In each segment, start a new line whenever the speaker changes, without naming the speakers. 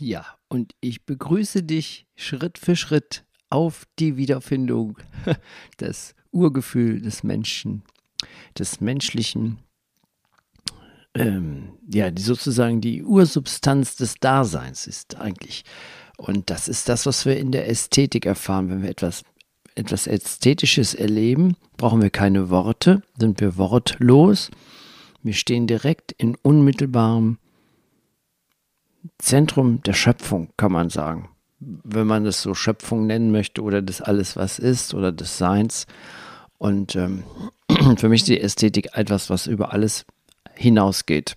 Ja, und ich begrüße dich Schritt für Schritt auf die Wiederfindung des Urgefühl des Menschen, des menschlichen, ähm, ja, die sozusagen die Ursubstanz des Daseins ist eigentlich. Und das ist das, was wir in der Ästhetik erfahren. Wenn wir etwas, etwas Ästhetisches erleben, brauchen wir keine Worte, sind wir wortlos. Wir stehen direkt in unmittelbarem Zentrum der Schöpfung, kann man sagen. Wenn man das so Schöpfung nennen möchte oder das alles, was ist oder des Seins. Und ähm, für mich ist die Ästhetik etwas, was über alles hinausgeht.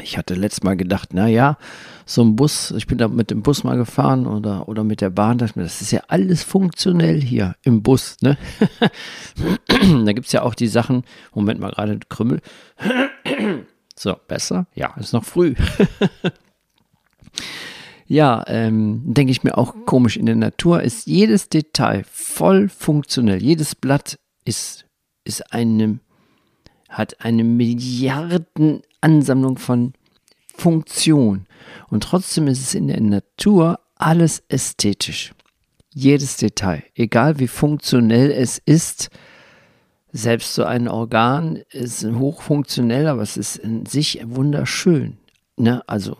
Ich hatte letztes Mal gedacht, naja, so ein Bus, ich bin da mit dem Bus mal gefahren oder, oder mit der Bahn, dachte mir, das ist ja alles funktionell hier im Bus. Ne? da gibt es ja auch die Sachen, Moment mal gerade Krümmel. so, besser? Ja, ist noch früh. ja, ähm, denke ich mir auch komisch, in der Natur ist jedes Detail voll funktionell. Jedes Blatt ist, ist eine, hat eine Milliardenansammlung von Funktion. Und trotzdem ist es in der Natur alles ästhetisch. Jedes Detail, egal wie funktionell es ist, selbst so ein Organ ist hochfunktionell, aber es ist in sich wunderschön. Ne? Also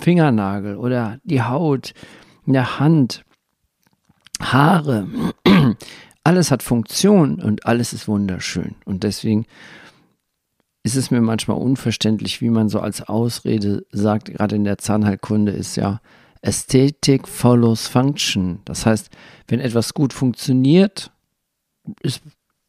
Fingernagel oder die Haut, in der Hand, Haare, alles hat Funktion und alles ist wunderschön. Und deswegen ist es mir manchmal unverständlich, wie man so als Ausrede sagt, gerade in der Zahnheilkunde ist ja Ästhetik follows Function. Das heißt, wenn etwas gut funktioniert, ist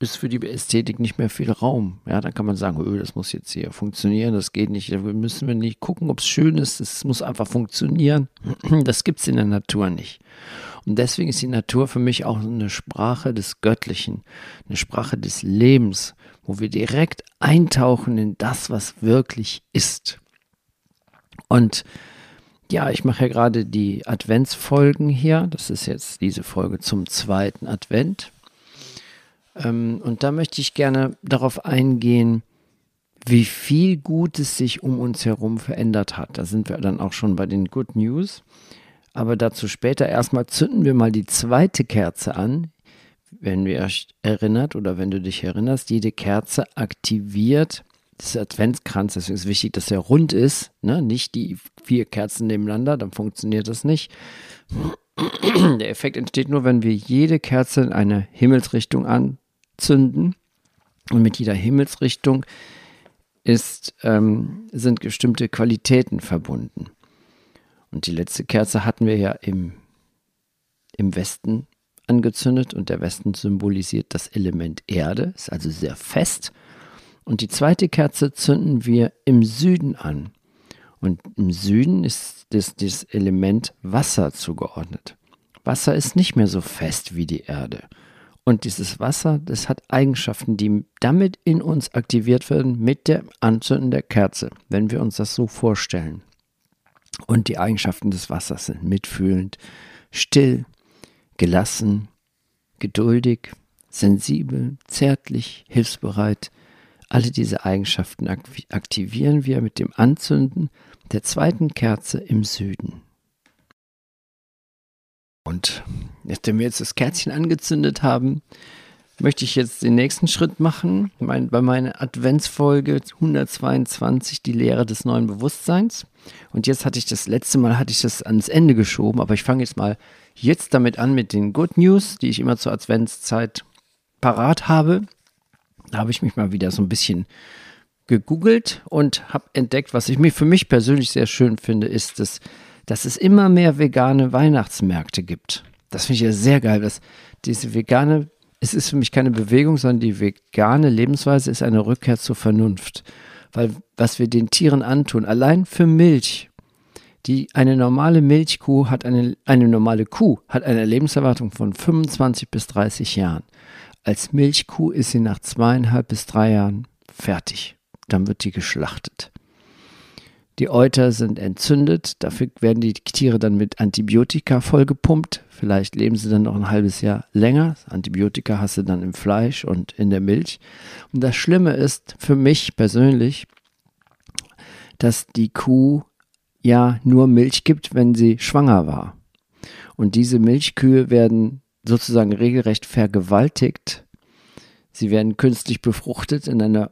ist für die Ästhetik nicht mehr viel Raum. Ja, dann kann man sagen, öh, das muss jetzt hier funktionieren, das geht nicht. Da müssen wir nicht gucken, ob es schön ist. Es muss einfach funktionieren. Das gibt es in der Natur nicht. Und deswegen ist die Natur für mich auch eine Sprache des Göttlichen, eine Sprache des Lebens, wo wir direkt eintauchen in das, was wirklich ist. Und ja, ich mache ja gerade die Adventsfolgen hier. Das ist jetzt diese Folge zum zweiten Advent. Ähm, und da möchte ich gerne darauf eingehen, wie viel Gutes sich um uns herum verändert hat. Da sind wir dann auch schon bei den Good News. Aber dazu später erstmal zünden wir mal die zweite Kerze an. Wenn wir erinnert oder wenn du dich erinnerst, jede Kerze aktiviert das Adventskranz. Deswegen ist wichtig, dass er rund ist, ne? nicht die vier Kerzen nebeneinander, dann funktioniert das nicht. Der Effekt entsteht nur, wenn wir jede Kerze in eine Himmelsrichtung an zünden. Und mit jeder Himmelsrichtung ist, ähm, sind bestimmte Qualitäten verbunden. Und die letzte Kerze hatten wir ja im, im Westen angezündet und der Westen symbolisiert das Element Erde, ist also sehr fest. Und die zweite Kerze zünden wir im Süden an. Und im Süden ist das, das Element Wasser zugeordnet. Wasser ist nicht mehr so fest wie die Erde. Und dieses Wasser, das hat Eigenschaften, die damit in uns aktiviert werden mit dem Anzünden der Kerze, wenn wir uns das so vorstellen. Und die Eigenschaften des Wassers sind mitfühlend, still, gelassen, geduldig, sensibel, zärtlich, hilfsbereit. Alle diese Eigenschaften aktivieren wir mit dem Anzünden der zweiten Kerze im Süden. Und nachdem wir jetzt das Kerzchen angezündet haben, möchte ich jetzt den nächsten Schritt machen. Mein, bei meiner Adventsfolge 122, die Lehre des neuen Bewusstseins. Und jetzt hatte ich das letzte Mal hatte ich das ans Ende geschoben, aber ich fange jetzt mal jetzt damit an mit den Good News, die ich immer zur Adventszeit parat habe. Da habe ich mich mal wieder so ein bisschen gegoogelt und habe entdeckt, was ich mir für mich persönlich sehr schön finde, ist, dass dass es immer mehr vegane Weihnachtsmärkte gibt. Das finde ich ja sehr geil, dass diese vegane, es ist für mich keine Bewegung, sondern die vegane Lebensweise ist eine Rückkehr zur Vernunft. Weil was wir den Tieren antun, allein für Milch, die eine normale Milchkuh hat eine, eine normale Kuh hat eine Lebenserwartung von 25 bis 30 Jahren. Als Milchkuh ist sie nach zweieinhalb bis drei Jahren fertig. Dann wird die geschlachtet. Die Euter sind entzündet, dafür werden die Tiere dann mit Antibiotika vollgepumpt. Vielleicht leben sie dann noch ein halbes Jahr länger. Antibiotika hast du dann im Fleisch und in der Milch. Und das Schlimme ist für mich persönlich, dass die Kuh ja nur Milch gibt, wenn sie schwanger war. Und diese Milchkühe werden sozusagen regelrecht vergewaltigt. Sie werden künstlich befruchtet in einer,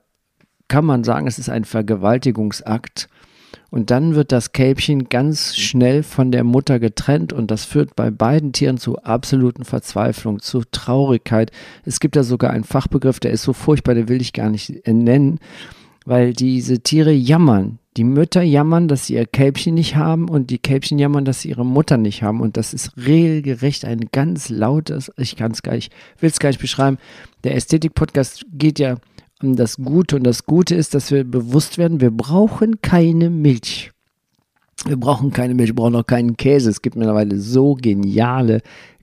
kann man sagen, es ist ein Vergewaltigungsakt. Und dann wird das Kälbchen ganz schnell von der Mutter getrennt und das führt bei beiden Tieren zu absoluten Verzweiflung, zu Traurigkeit. Es gibt da sogar einen Fachbegriff, der ist so furchtbar, den will ich gar nicht nennen, weil diese Tiere jammern. Die Mütter jammern, dass sie ihr Kälbchen nicht haben und die Kälbchen jammern, dass sie ihre Mutter nicht haben. Und das ist regelgerecht ein ganz lautes, ich kann es gar nicht, will es gar nicht beschreiben. Der Ästhetik-Podcast geht ja das Gute und das Gute ist, dass wir bewusst werden, wir brauchen keine Milch. Wir brauchen keine Milch, wir brauchen auch keinen Käse. Es gibt mittlerweile so geniale,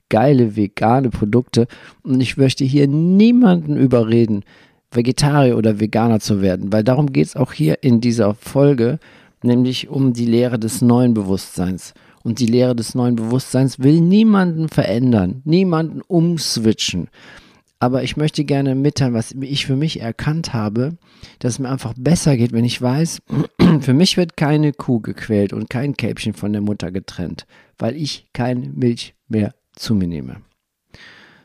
geile vegane Produkte. Und ich möchte hier niemanden überreden, Vegetarier oder Veganer zu werden, weil darum geht es auch hier in dieser Folge, nämlich um die Lehre des neuen Bewusstseins. Und die Lehre des neuen Bewusstseins will niemanden verändern, niemanden umswitchen. Aber ich möchte gerne mitteilen, was ich für mich erkannt habe, dass es mir einfach besser geht, wenn ich weiß, für mich wird keine Kuh gequält und kein Kälbchen von der Mutter getrennt, weil ich keine Milch mehr zu mir nehme.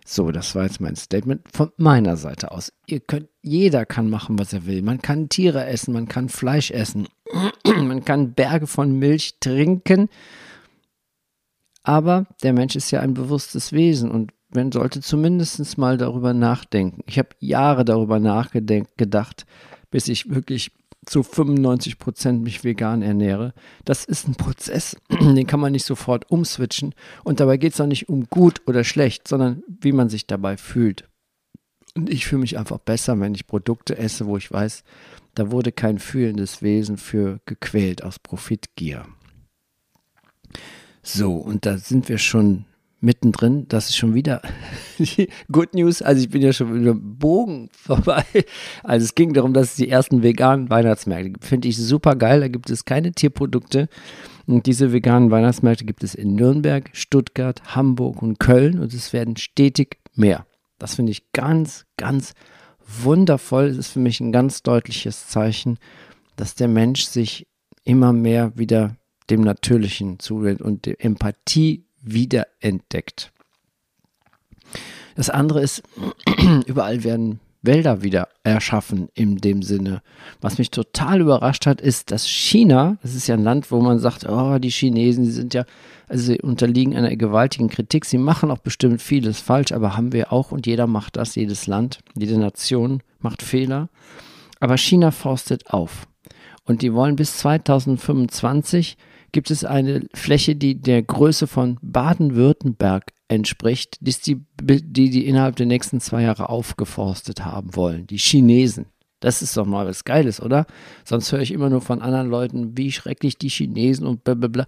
So, das war jetzt mein Statement von meiner Seite aus. Könnt, jeder kann machen, was er will. Man kann Tiere essen, man kann Fleisch essen, man kann Berge von Milch trinken. Aber der Mensch ist ja ein bewusstes Wesen und man sollte zumindest mal darüber nachdenken. Ich habe Jahre darüber nachgedacht, bis ich wirklich zu 95 Prozent mich vegan ernähre. Das ist ein Prozess, den kann man nicht sofort umswitchen. Und dabei geht es auch nicht um gut oder schlecht, sondern wie man sich dabei fühlt. Und ich fühle mich einfach besser, wenn ich Produkte esse, wo ich weiß, da wurde kein fühlendes Wesen für gequält aus Profitgier. So, und da sind wir schon mittendrin. Das ist schon wieder Good News. Also ich bin ja schon wieder Bogen vorbei. Also es ging darum, dass es die ersten veganen Weihnachtsmärkte gibt. Finde ich super geil. Da gibt es keine Tierprodukte. Und diese veganen Weihnachtsmärkte gibt es in Nürnberg, Stuttgart, Hamburg und Köln. Und es werden stetig mehr. Das finde ich ganz, ganz wundervoll. Es ist für mich ein ganz deutliches Zeichen, dass der Mensch sich immer mehr wieder dem Natürlichen zuwendet und Empathie wiederentdeckt. Das andere ist, überall werden Wälder wieder erschaffen in dem Sinne. Was mich total überrascht hat, ist, dass China, das ist ja ein Land, wo man sagt, oh, die Chinesen, die sind ja, also sie unterliegen einer gewaltigen Kritik. Sie machen auch bestimmt vieles falsch, aber haben wir auch und jeder macht das, jedes Land, jede Nation macht Fehler. Aber China forstet auf. Und die wollen bis 2025 gibt es eine Fläche, die der Größe von Baden-Württemberg entspricht, die, die die innerhalb der nächsten zwei Jahre aufgeforstet haben wollen. Die Chinesen. Das ist doch mal was Geiles, oder? Sonst höre ich immer nur von anderen Leuten, wie schrecklich die Chinesen und blablabla.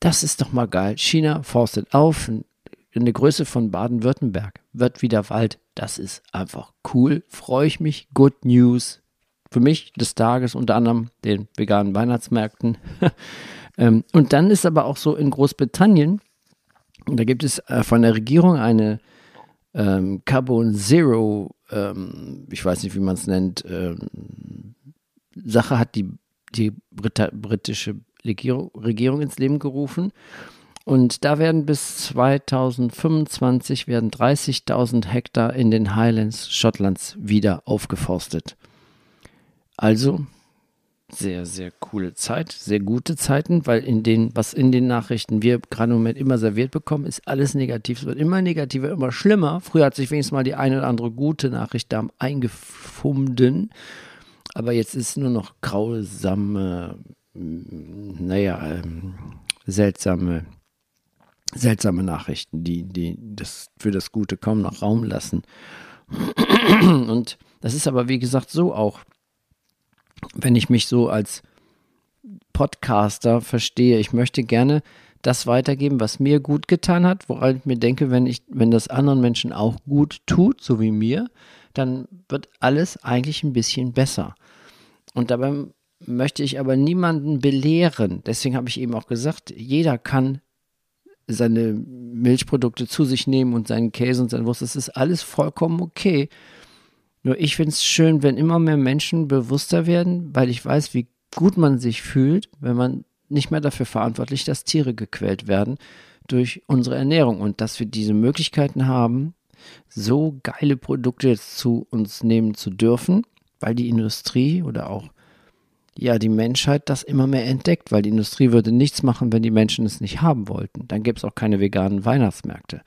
Das ist doch mal geil. China forstet auf, in der Größe von Baden-Württemberg wird wieder Wald. Das ist einfach cool. Freue ich mich. Good News. Für mich des Tages unter anderem den veganen Weihnachtsmärkten. Ähm, und dann ist aber auch so in Großbritannien, da gibt es äh, von der Regierung eine ähm, Carbon Zero, ähm, ich weiß nicht, wie man es nennt, ähm, Sache hat die, die Brit britische Regierung, Regierung ins Leben gerufen. Und da werden bis 2025 werden 30.000 Hektar in den Highlands Schottlands wieder aufgeforstet. Also sehr, sehr coole Zeit, sehr gute Zeiten, weil in den, was in den Nachrichten wir gerade im Moment immer serviert bekommen, ist alles negativ. Es wird immer negativer, immer schlimmer. Früher hat sich wenigstens mal die eine oder andere gute Nachricht da eingefunden. Aber jetzt ist nur noch grausame, naja, ähm, seltsame, seltsame Nachrichten, die, die das für das Gute kaum noch Raum lassen. Und das ist aber, wie gesagt, so auch wenn ich mich so als Podcaster verstehe, ich möchte gerne das weitergeben, was mir gut getan hat, woran ich mir denke, wenn ich, wenn das anderen Menschen auch gut tut, so wie mir, dann wird alles eigentlich ein bisschen besser. Und dabei möchte ich aber niemanden belehren. Deswegen habe ich eben auch gesagt, jeder kann seine Milchprodukte zu sich nehmen und seinen Käse und seine Wurst. Das ist alles vollkommen okay. Nur ich finde es schön, wenn immer mehr Menschen bewusster werden, weil ich weiß, wie gut man sich fühlt, wenn man nicht mehr dafür verantwortlich, dass Tiere gequält werden durch unsere Ernährung und dass wir diese Möglichkeiten haben, so geile Produkte zu uns nehmen zu dürfen, weil die Industrie oder auch ja die Menschheit das immer mehr entdeckt, weil die Industrie würde nichts machen, wenn die Menschen es nicht haben wollten. Dann gäbe es auch keine veganen Weihnachtsmärkte.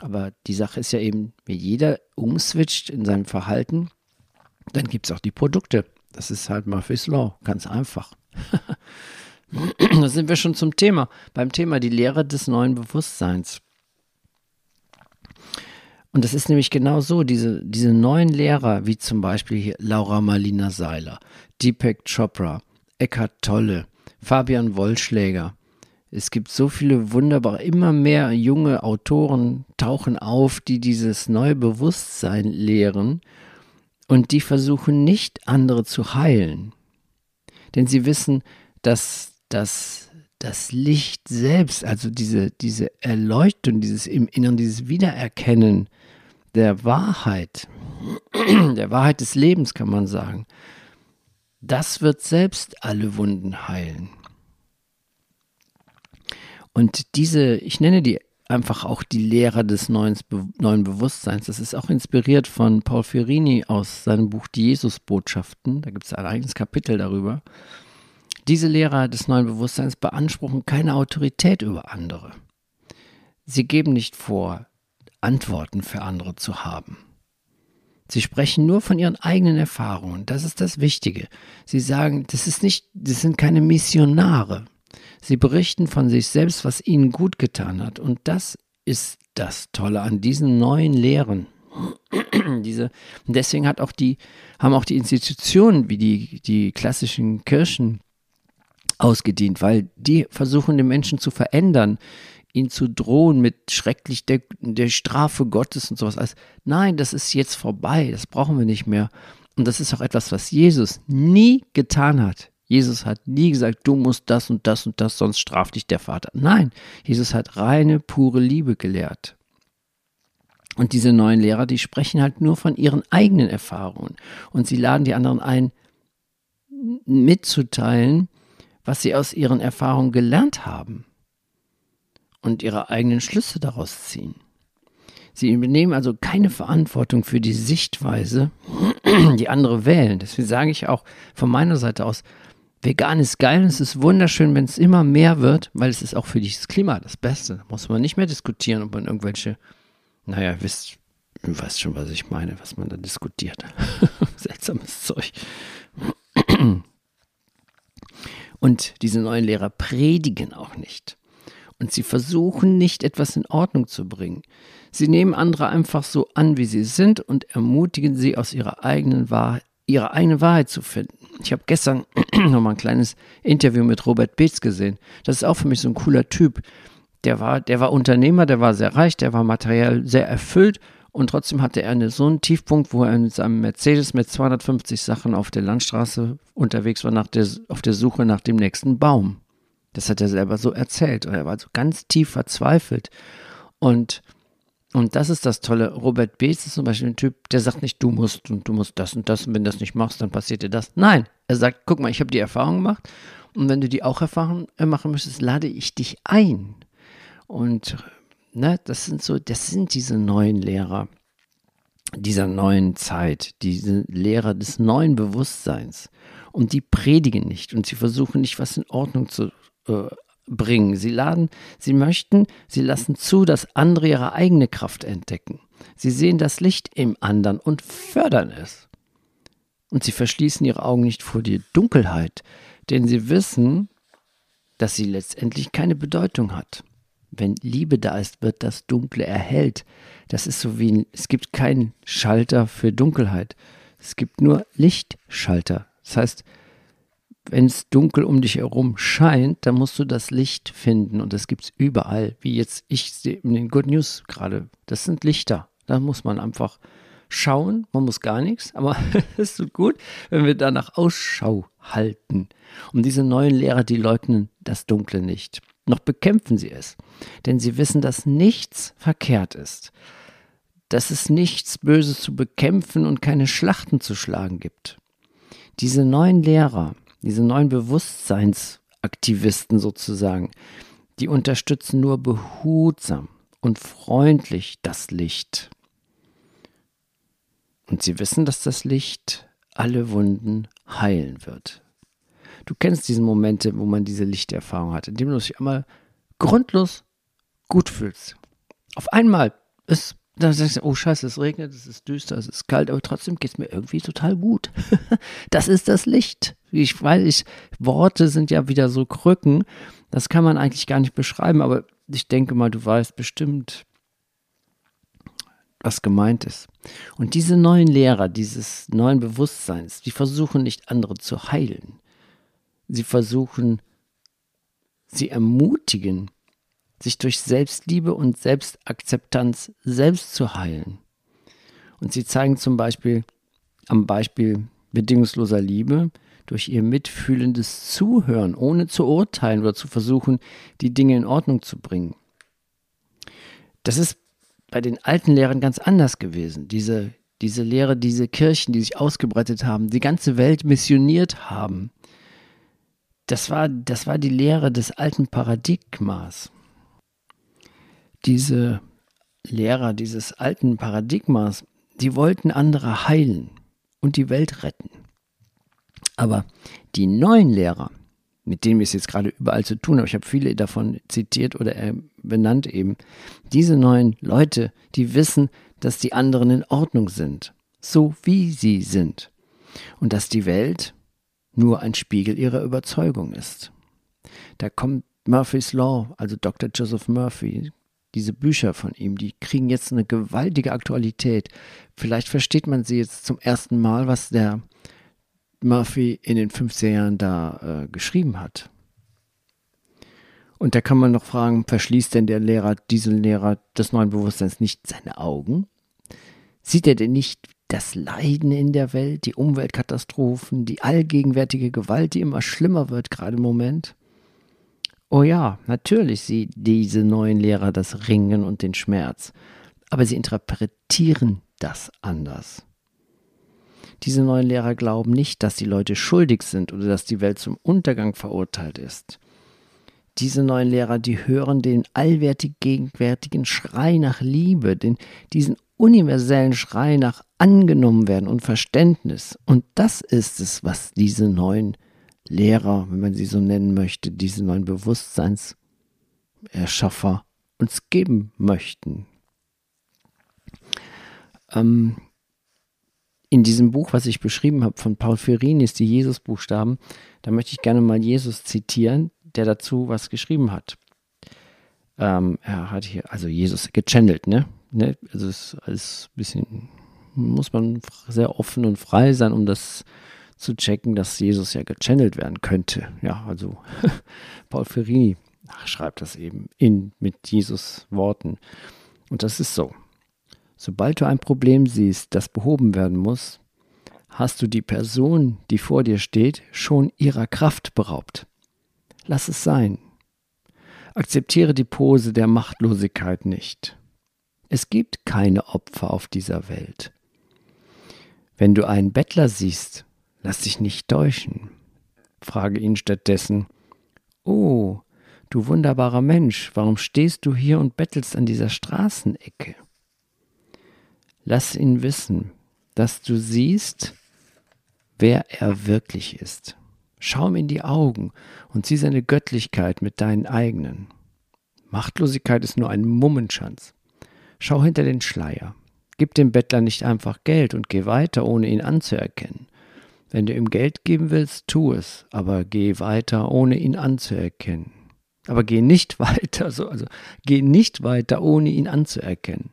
Aber die Sache ist ja eben, wenn jeder umswitcht in seinem Verhalten, dann gibt es auch die Produkte. Das ist halt Murphy's Law, ganz einfach. da sind wir schon zum Thema, beim Thema die Lehre des neuen Bewusstseins. Und das ist nämlich genau so, diese, diese neuen Lehrer, wie zum Beispiel hier Laura Marlina Seiler, Deepak Chopra, Eckhart Tolle, Fabian Wollschläger. Es gibt so viele wunderbare, immer mehr junge Autoren tauchen auf, die dieses neue Bewusstsein lehren und die versuchen nicht andere zu heilen. Denn sie wissen, dass das das Licht selbst, also diese, diese Erleuchtung, dieses im Inneren, dieses Wiedererkennen der Wahrheit, der Wahrheit des Lebens, kann man sagen, das wird selbst alle Wunden heilen. Und diese, ich nenne die einfach auch die Lehrer des neuen, neuen Bewusstseins. Das ist auch inspiriert von Paul Ferrini aus seinem Buch Die Jesusbotschaften. Da gibt es ein eigenes Kapitel darüber. Diese Lehrer des neuen Bewusstseins beanspruchen keine Autorität über andere. Sie geben nicht vor, Antworten für andere zu haben. Sie sprechen nur von ihren eigenen Erfahrungen. Das ist das Wichtige. Sie sagen, das ist nicht, das sind keine Missionare. Sie berichten von sich selbst, was ihnen gut getan hat. Und das ist das Tolle an diesen neuen Lehren. Diese, deswegen hat auch die, haben auch die Institutionen wie die, die klassischen Kirchen ausgedient, weil die versuchen, den Menschen zu verändern, ihn zu drohen mit schrecklich der, der Strafe Gottes und sowas. Also, nein, das ist jetzt vorbei, das brauchen wir nicht mehr. Und das ist auch etwas, was Jesus nie getan hat. Jesus hat nie gesagt, du musst das und das und das, sonst straft dich der Vater. Nein, Jesus hat reine, pure Liebe gelehrt. Und diese neuen Lehrer, die sprechen halt nur von ihren eigenen Erfahrungen. Und sie laden die anderen ein, mitzuteilen, was sie aus ihren Erfahrungen gelernt haben und ihre eigenen Schlüsse daraus ziehen. Sie übernehmen also keine Verantwortung für die Sichtweise, die andere wählen. Deswegen sage ich auch von meiner Seite aus, vegan ist geil, es ist wunderschön, wenn es immer mehr wird, weil es ist auch für das Klima das Beste. Da muss man nicht mehr diskutieren, ob man irgendwelche, naja, wisst, du weißt schon, was ich meine, was man da diskutiert. Seltsames Zeug. Und diese neuen Lehrer predigen auch nicht. Und sie versuchen nicht etwas in Ordnung zu bringen. Sie nehmen andere einfach so an, wie sie sind und ermutigen sie aus ihrer eigenen Wahrheit, ihre eigene Wahrheit zu finden. Ich habe gestern noch mal ein kleines Interview mit Robert Beetz gesehen. Das ist auch für mich so ein cooler Typ. Der war, der war Unternehmer, der war sehr reich, der war materiell sehr erfüllt und trotzdem hatte er eine, so einen Tiefpunkt, wo er in seinem Mercedes mit 250 Sachen auf der Landstraße unterwegs war, nach der, auf der Suche nach dem nächsten Baum. Das hat er selber so erzählt. Und er war so ganz tief verzweifelt. Und, und das ist das Tolle. Robert Beetz ist zum Beispiel ein Typ, der sagt nicht, du musst und du musst das und das. Und wenn du das nicht machst, dann passiert dir das. Nein, er sagt, guck mal, ich habe die Erfahrung gemacht. Und wenn du die auch Erfahrung äh, machen möchtest, lade ich dich ein. Und ne, das sind so, das sind diese neuen Lehrer dieser neuen Zeit, diese Lehrer des neuen Bewusstseins. Und die predigen nicht und sie versuchen nicht, was in Ordnung zu äh, bringen. Sie laden, sie möchten, sie lassen zu, dass andere ihre eigene Kraft entdecken. Sie sehen das Licht im anderen und fördern es. Und sie verschließen ihre Augen nicht vor die Dunkelheit, denn sie wissen, dass sie letztendlich keine Bedeutung hat. Wenn Liebe da ist, wird das Dunkle erhellt. Das ist so wie, es gibt keinen Schalter für Dunkelheit. Es gibt nur Lichtschalter. Das heißt, wenn es dunkel um dich herum scheint, dann musst du das Licht finden und das gibt es überall. Wie jetzt ich in den Good News gerade. Das sind Lichter. Da muss man einfach schauen. Man muss gar nichts, aber es so gut, wenn wir danach Ausschau halten. Und diese neuen Lehrer, die leugnen das Dunkle nicht noch bekämpfen sie es. Denn sie wissen, dass nichts verkehrt ist, dass es nichts Böses zu bekämpfen und keine Schlachten zu schlagen gibt. Diese neuen Lehrer, diese neuen Bewusstseinsansätze, Aktivisten sozusagen, die unterstützen nur behutsam und freundlich das Licht. Und sie wissen, dass das Licht alle Wunden heilen wird. Du kennst diese Momente, wo man diese Lichterfahrung hat, indem du dich einmal grundlos gut fühlst. Auf einmal ist dann sagst du, oh Scheiße, es regnet, es ist düster, es ist kalt, aber trotzdem geht es mir irgendwie total gut. das ist das Licht. Ich weiß, ich, Worte sind ja wieder so Krücken, das kann man eigentlich gar nicht beschreiben, aber ich denke mal, du weißt bestimmt, was gemeint ist. Und diese neuen Lehrer, dieses neuen Bewusstseins, die versuchen nicht andere zu heilen. Sie versuchen, sie ermutigen, sich durch Selbstliebe und Selbstakzeptanz selbst zu heilen. Und sie zeigen zum Beispiel am Beispiel bedingungsloser Liebe durch ihr mitfühlendes Zuhören, ohne zu urteilen oder zu versuchen, die Dinge in Ordnung zu bringen. Das ist bei den alten Lehrern ganz anders gewesen. Diese, diese Lehre, diese Kirchen, die sich ausgebreitet haben, die ganze Welt missioniert haben. Das war, das war die Lehre des alten Paradigmas diese Lehrer dieses alten Paradigmas, die wollten andere heilen und die Welt retten. Aber die neuen Lehrer, mit denen wir es jetzt gerade überall zu tun haben, ich habe viele davon zitiert oder äh, benannt eben, diese neuen Leute, die wissen, dass die anderen in Ordnung sind, so wie sie sind. Und dass die Welt nur ein Spiegel ihrer Überzeugung ist. Da kommt Murphy's Law, also Dr. Joseph Murphy, diese Bücher von ihm, die kriegen jetzt eine gewaltige Aktualität. Vielleicht versteht man sie jetzt zum ersten Mal, was der Murphy in den 50er Jahren da äh, geschrieben hat. Und da kann man noch fragen, verschließt denn der Lehrer, diesen Lehrer des neuen Bewusstseins nicht seine Augen? Sieht er denn nicht das Leiden in der Welt, die Umweltkatastrophen, die allgegenwärtige Gewalt, die immer schlimmer wird, gerade im Moment? Oh ja, natürlich sieht diese neuen Lehrer das Ringen und den Schmerz, aber sie interpretieren das anders. Diese neuen Lehrer glauben nicht, dass die Leute schuldig sind oder dass die Welt zum Untergang verurteilt ist. Diese neuen Lehrer, die hören den allwärtig gegenwärtigen Schrei nach Liebe, den, diesen universellen Schrei nach angenommen werden und Verständnis. Und das ist es, was diese neuen Lehrer, wenn man sie so nennen möchte, diese neuen Bewusstseinserschaffer uns geben möchten. Ähm, in diesem Buch, was ich beschrieben habe von Paul Ferrinis, die Jesus-Buchstaben, da möchte ich gerne mal Jesus zitieren, der dazu was geschrieben hat. Ähm, er hat hier, also Jesus gechannelt, ne? ne? Also es ist alles ein bisschen, muss man sehr offen und frei sein, um das zu checken, dass Jesus ja gechannelt werden könnte. Ja, also Paul Ferrini schreibt das eben in, mit Jesus Worten. Und das ist so. Sobald du ein Problem siehst, das behoben werden muss, hast du die Person, die vor dir steht, schon ihrer Kraft beraubt. Lass es sein. Akzeptiere die Pose der Machtlosigkeit nicht. Es gibt keine Opfer auf dieser Welt. Wenn du einen Bettler siehst, Lass dich nicht täuschen. Frage ihn stattdessen, Oh, du wunderbarer Mensch, warum stehst du hier und bettelst an dieser Straßenecke? Lass ihn wissen, dass du siehst, wer er wirklich ist. Schau ihm in die Augen und sieh seine Göttlichkeit mit deinen eigenen. Machtlosigkeit ist nur ein Mummenschanz. Schau hinter den Schleier. Gib dem Bettler nicht einfach Geld und geh weiter, ohne ihn anzuerkennen. Wenn du ihm Geld geben willst, tu es, aber geh weiter, ohne ihn anzuerkennen. Aber geh nicht weiter, so, also geh nicht weiter, ohne ihn anzuerkennen.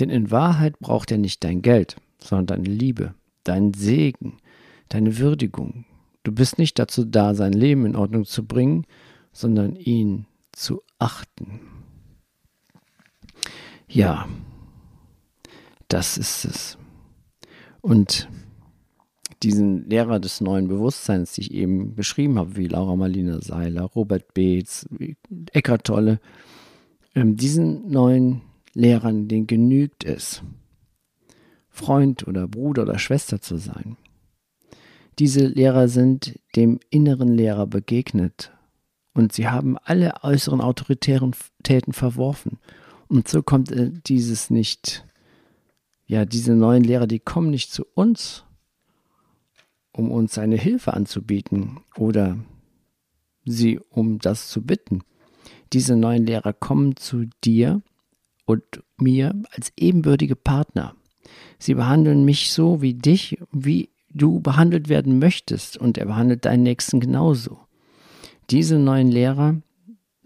Denn in Wahrheit braucht er nicht dein Geld, sondern deine Liebe, deinen Segen, deine Würdigung. Du bist nicht dazu da, sein Leben in Ordnung zu bringen, sondern ihn zu achten. Ja, das ist es. Und diesen Lehrer des neuen Bewusstseins, die ich eben beschrieben habe, wie Laura Marlina Seiler, Robert Beetz, Eckhart Tolle, ähm, diesen neuen Lehrern, denen genügt es, Freund oder Bruder oder Schwester zu sein. Diese Lehrer sind dem inneren Lehrer begegnet Und sie haben alle äußeren Autoritäten verworfen. Und so kommt äh, dieses nicht, ja, diese neuen Lehrer, die kommen nicht zu uns, um uns eine Hilfe anzubieten oder sie um das zu bitten. Diese neuen Lehrer kommen zu dir und mir als ebenbürtige Partner. Sie behandeln mich so wie dich, wie du behandelt werden möchtest und er behandelt deinen Nächsten genauso. Diese neuen Lehrer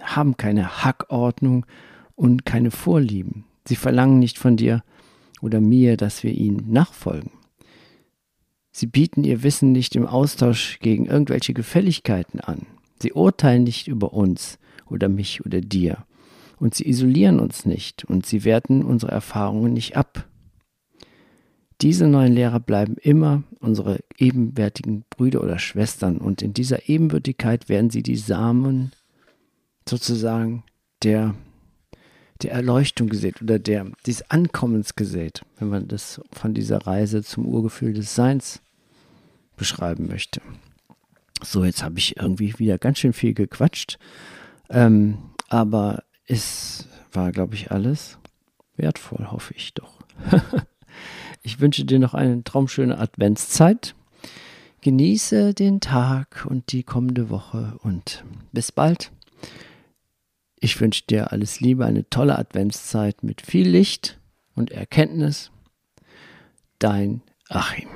haben keine Hackordnung und keine Vorlieben. Sie verlangen nicht von dir oder mir, dass wir ihnen nachfolgen. Sie bieten ihr Wissen nicht im Austausch gegen irgendwelche Gefälligkeiten an. Sie urteilen nicht über uns oder mich oder dir. Und sie isolieren uns nicht und sie werten unsere Erfahrungen nicht ab. Diese neuen Lehrer bleiben immer unsere ebenwertigen Brüder oder Schwestern und in dieser Ebenbürtigkeit werden sie die Samen sozusagen der, der Erleuchtung gesät oder der, des Ankommens gesät, wenn man das von dieser Reise zum Urgefühl des Seins beschreiben möchte. So, jetzt habe ich irgendwie wieder ganz schön viel gequatscht, ähm, aber es war, glaube ich, alles wertvoll, hoffe ich doch. Ich wünsche dir noch eine traumschöne Adventszeit. Genieße den Tag und die kommende Woche und bis bald. Ich wünsche dir alles Liebe, eine tolle Adventszeit mit viel Licht und Erkenntnis. Dein Achim.